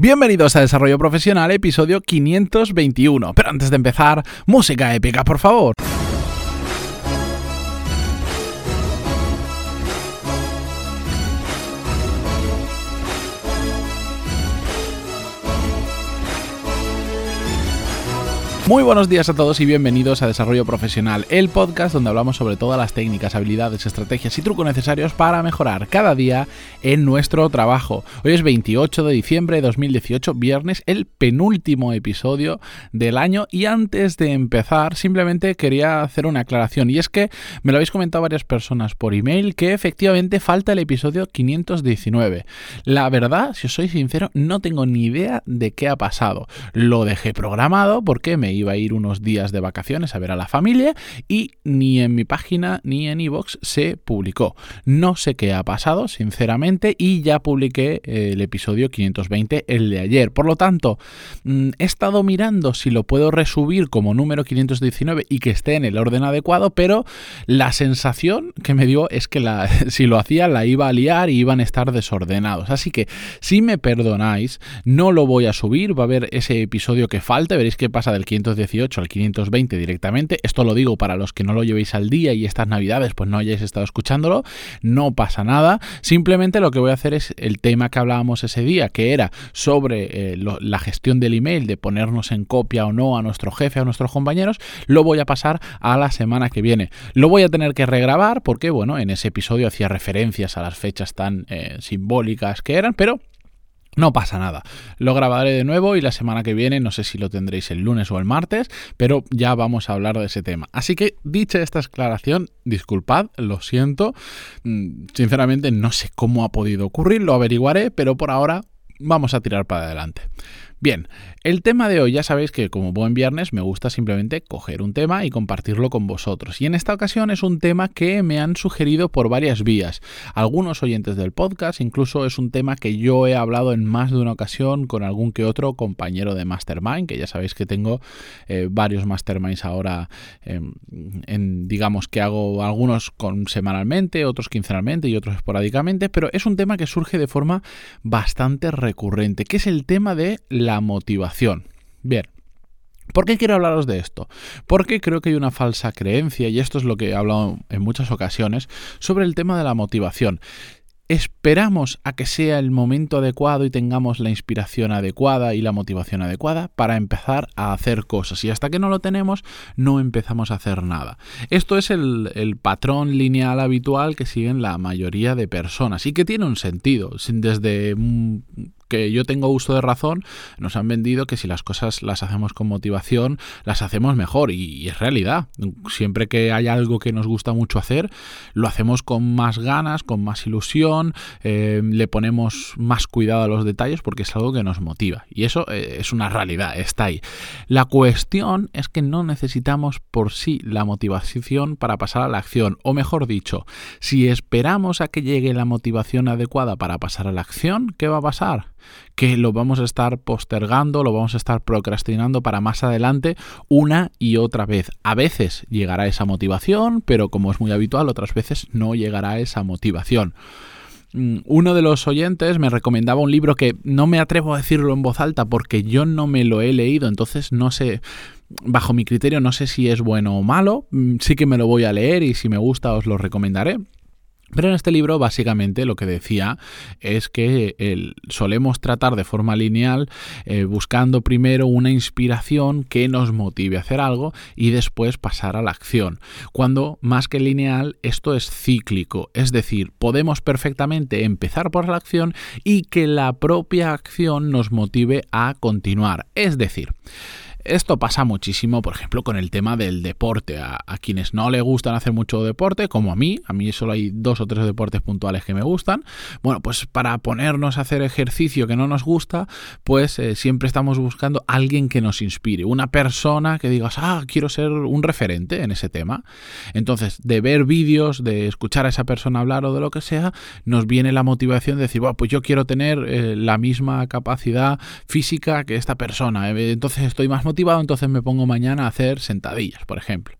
Bienvenidos a Desarrollo Profesional, episodio 521. Pero antes de empezar, música épica, por favor. Muy buenos días a todos y bienvenidos a Desarrollo Profesional, el podcast donde hablamos sobre todas las técnicas, habilidades, estrategias y trucos necesarios para mejorar cada día en nuestro trabajo. Hoy es 28 de diciembre de 2018, viernes, el penúltimo episodio del año y antes de empezar simplemente quería hacer una aclaración y es que me lo habéis comentado varias personas por email que efectivamente falta el episodio 519. La verdad, si os soy sincero, no tengo ni idea de qué ha pasado. Lo dejé programado porque me iba a ir unos días de vacaciones a ver a la familia y ni en mi página ni en iVoox se publicó. No sé qué ha pasado, sinceramente, y ya publiqué eh, el episodio 520, el de ayer. Por lo tanto, mm, he estado mirando si lo puedo resubir como número 519 y que esté en el orden adecuado, pero la sensación que me dio es que si lo hacía la iba a liar y iban a estar desordenados. Así que, si me perdonáis, no lo voy a subir, va a haber ese episodio que falta, veréis qué pasa del 518 al 520 directamente. Esto lo digo para los que no lo llevéis al día y estas navidades pues no hayáis estado escuchándolo. No pasa nada. Simplemente lo que voy a hacer es el tema que hablábamos ese día, que era sobre eh, la gestión del email, de ponernos en copia o no a nuestro jefe, a nuestros compañeros, lo voy a pasar a la semana que viene. Lo voy a tener que regrabar porque, bueno, en ese episodio hacía referencias a las fechas tan eh, simbólicas que eran, pero no pasa nada. Lo grabaré de nuevo y la semana que viene, no sé si lo tendréis el lunes o el martes, pero ya vamos a hablar de ese tema. Así que, dicha esta aclaración, disculpad, lo siento. Mm, sinceramente, no sé cómo ha podido ocurrir, lo averiguaré, pero por ahora vamos a tirar para adelante. Bien, el tema de hoy ya sabéis que como buen viernes me gusta simplemente coger un tema y compartirlo con vosotros. Y en esta ocasión es un tema que me han sugerido por varias vías. Algunos oyentes del podcast, incluso es un tema que yo he hablado en más de una ocasión con algún que otro compañero de Mastermind, que ya sabéis que tengo eh, varios Masterminds ahora, em, digamos que hago algunos con semanalmente, otros quincenalmente y otros esporádicamente, pero es un tema que surge de forma bastante recurrente, que es el tema de la la motivación. Bien, ¿Por qué quiero hablaros de esto? Porque creo que hay una falsa creencia, y esto es lo que he hablado en muchas ocasiones, sobre el tema de la motivación esperamos a que sea el momento adecuado y tengamos la inspiración adecuada y la motivación adecuada para empezar a hacer cosas. Y hasta que no lo tenemos, no empezamos a hacer nada. Esto es el, patrón lineal habitual que siguen la mayoría de personas y que tiene un sentido. Desde que yo tengo uso de razón, nos han vendido que si las cosas las hacemos con motivación, las hacemos mejor. Y, es realidad. Siempre que hay algo que nos gusta mucho hacer, lo hacemos con más ganas, con más ilusión, eh, le ponemos más cuidado a los detalles porque es algo que nos motiva. Y eso eh, es una realidad, está ahí. La cuestión es que no necesitamos por sí la motivación para pasar a la acción. O mejor dicho, si esperamos a que llegue la motivación adecuada para pasar a la acción, ¿qué va a pasar? Que lo vamos a estar postergando, lo vamos a estar procrastinando para más adelante una y otra vez. A veces llegará esa motivación, pero como es muy habitual, otras veces no llegará esa motivación mm, uno de los oyentes me recomendaba un libro que no me atrevo a decirlo en voz alta porque yo no me lo he leído, entonces no sé, bajo mi criterio no sé si es bueno o malo, mm, sí que me lo voy a leer y si me gusta os lo recomendaré. Pero en este libro básicamente lo que decía es que solemos tratar de forma lineal eh, buscando primero una inspiración que nos motive a hacer algo y después pasar a la acción. Cuando más que lineal esto es cíclico, es decir, podemos perfectamente empezar por la acción y que la propia acción nos motive a continuar. Es decir, esto pasa muchísimo, por ejemplo, con el tema del deporte. A, quienes no le gustan hacer mucho deporte, como a mí, a mí solo hay dos o tres deportes puntuales que me gustan. Bueno, pues para ponernos a hacer ejercicio que no nos gusta, pues eh, siempre estamos buscando alguien que nos inspire, una persona que digas, ah, quiero ser un referente en ese tema. Entonces, de ver vídeos, de escuchar a esa persona hablar o de lo que sea, nos viene la motivación de decir, bueno, pues yo quiero tener eh, la misma capacidad física que esta persona. Entonces estoy más motivado, entonces me pongo mañana a hacer sentadillas, por ejemplo.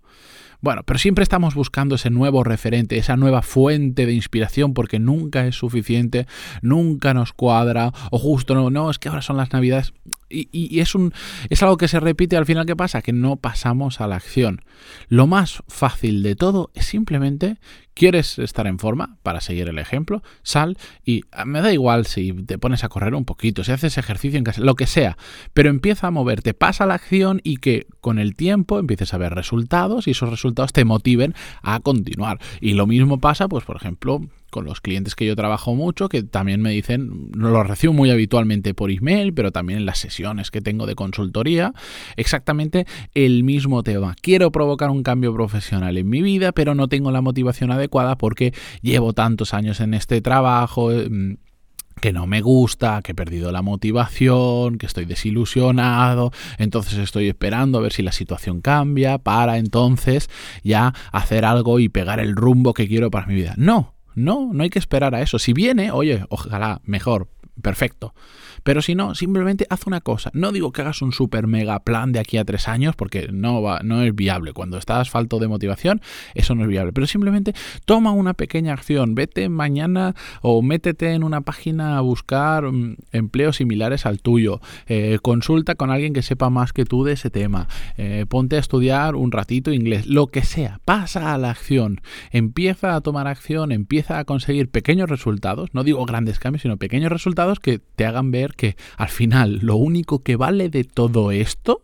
Bueno, pero siempre estamos buscando ese nuevo referente, esa nueva fuente de inspiración, porque nunca es suficiente, nunca nos cuadra, o justo no, no, es que ahora son las navidades. Y, es, un, es algo que se repite al final, ¿qué pasa? Que no pasamos a la acción. Lo más fácil de todo es simplemente, ¿quieres estar en forma? Para seguir el ejemplo, sal y ah, me da igual si te pones a correr un poquito, si haces ejercicio en casa, lo que sea, pero empieza a moverte, pasa a la acción y que con el tiempo empieces a ver resultados y esos resultados te motiven a continuar. Y lo mismo pasa, pues por ejemplo, con los clientes que yo trabajo mucho, que también me dicen, lo recibo muy habitualmente por email, pero también en las sesiones que tengo de consultoría, exactamente el mismo tema. Quiero provocar un cambio profesional en mi vida, pero no tengo la motivación adecuada porque llevo tantos años en este trabajo mm, que no me gusta, que he perdido la motivación, que estoy desilusionado, entonces estoy esperando a ver si la situación cambia para entonces ya hacer algo y pegar el rumbo que quiero para mi vida. No, no, no hay que esperar a eso. Si viene, oye, ojalá, mejor, perfecto. Pero si no, simplemente haz una cosa. No digo que hagas un super mega plan de aquí a tres años, porque no, va, no es viable. Cuando estás falto de motivación, eso no es viable. Pero simplemente toma una pequeña acción. Vete mañana o métete en una página a buscar mm, empleos similares al tuyo. Eh, consulta con alguien que sepa más que tú de ese tema. Eh, ponte a estudiar un ratito inglés. Lo que sea. Pasa a la acción. Empieza a tomar acción. Empieza a conseguir pequeños resultados. No digo grandes cambios, sino pequeños resultados que te hagan ver que al final lo único que vale de todo esto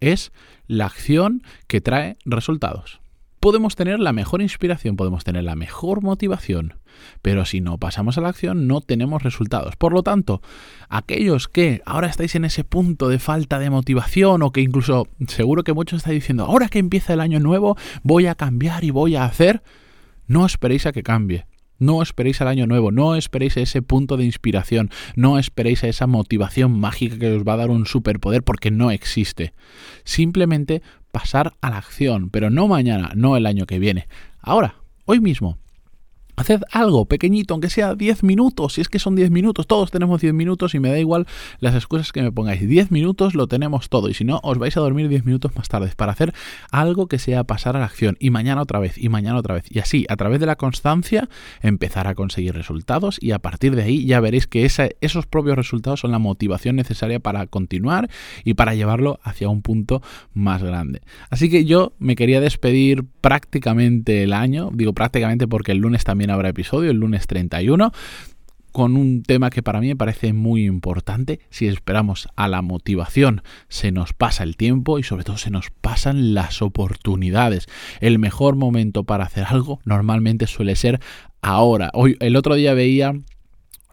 es la acción que trae resultados. Podemos tener la mejor inspiración, podemos tener la mejor motivación, pero si no pasamos a la acción no tenemos resultados. Por lo tanto, aquellos que ahora estáis en ese punto de falta de motivación o que incluso seguro que muchos estáis diciendo, ahora que empieza el año nuevo voy a cambiar y voy a hacer, no esperéis a que cambie. No esperéis al año nuevo, no esperéis a ese punto de inspiración, no esperéis a esa motivación mágica que os va a dar un superpoder porque no existe. Simplemente pasar a la acción, pero no mañana, no el año que viene. Ahora, hoy mismo, Haced algo pequeñito, aunque sea 10 minutos, si es que son 10 minutos, todos tenemos 10 minutos y me da igual las excusas que me pongáis. 10 minutos lo tenemos todo y si no, os vais a dormir 10 minutos más tarde para hacer algo que sea pasar a la acción y mañana otra vez y mañana otra vez. Y así, a través de la constancia, empezar a conseguir resultados y a partir de ahí ya veréis que esos propios resultados son la motivación necesaria para continuar y para llevarlo hacia un punto más grande. Así que yo me quería despedir prácticamente el año, digo prácticamente porque el lunes habrá episodio, el lunes 31 con un tema que para mí me parece muy importante. Si esperamos a la motivación, se nos pasa el tiempo y sobre todo se nos pasan las oportunidades. El mejor momento para hacer algo normalmente suele ser ahora. Hoy, el otro día veía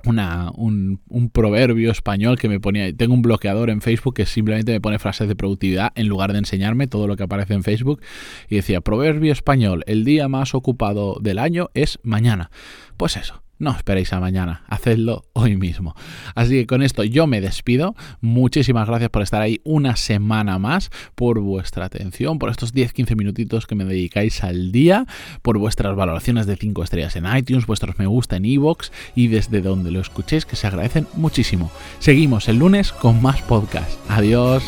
una, un, un, proverbio español que me ponía, tengo un bloqueador en Facebook que simplemente me pone frases de productividad en lugar de enseñarme todo lo que aparece en Facebook y decía, proverbio español, el día más ocupado del año es mañana. Pues eso, no esperéis a mañana, hacedlo hoy mismo. Así que con esto yo me despido. Muchísimas gracias por estar ahí una semana más, por vuestra atención, por estos 10-15 minutitos que me dedicáis al día, por vuestras valoraciones de 5 estrellas en iTunes, vuestros me gusta en iVoox y desde donde lo escuchéis que se agradecen muchísimo. Seguimos el lunes con más podcast. Adiós.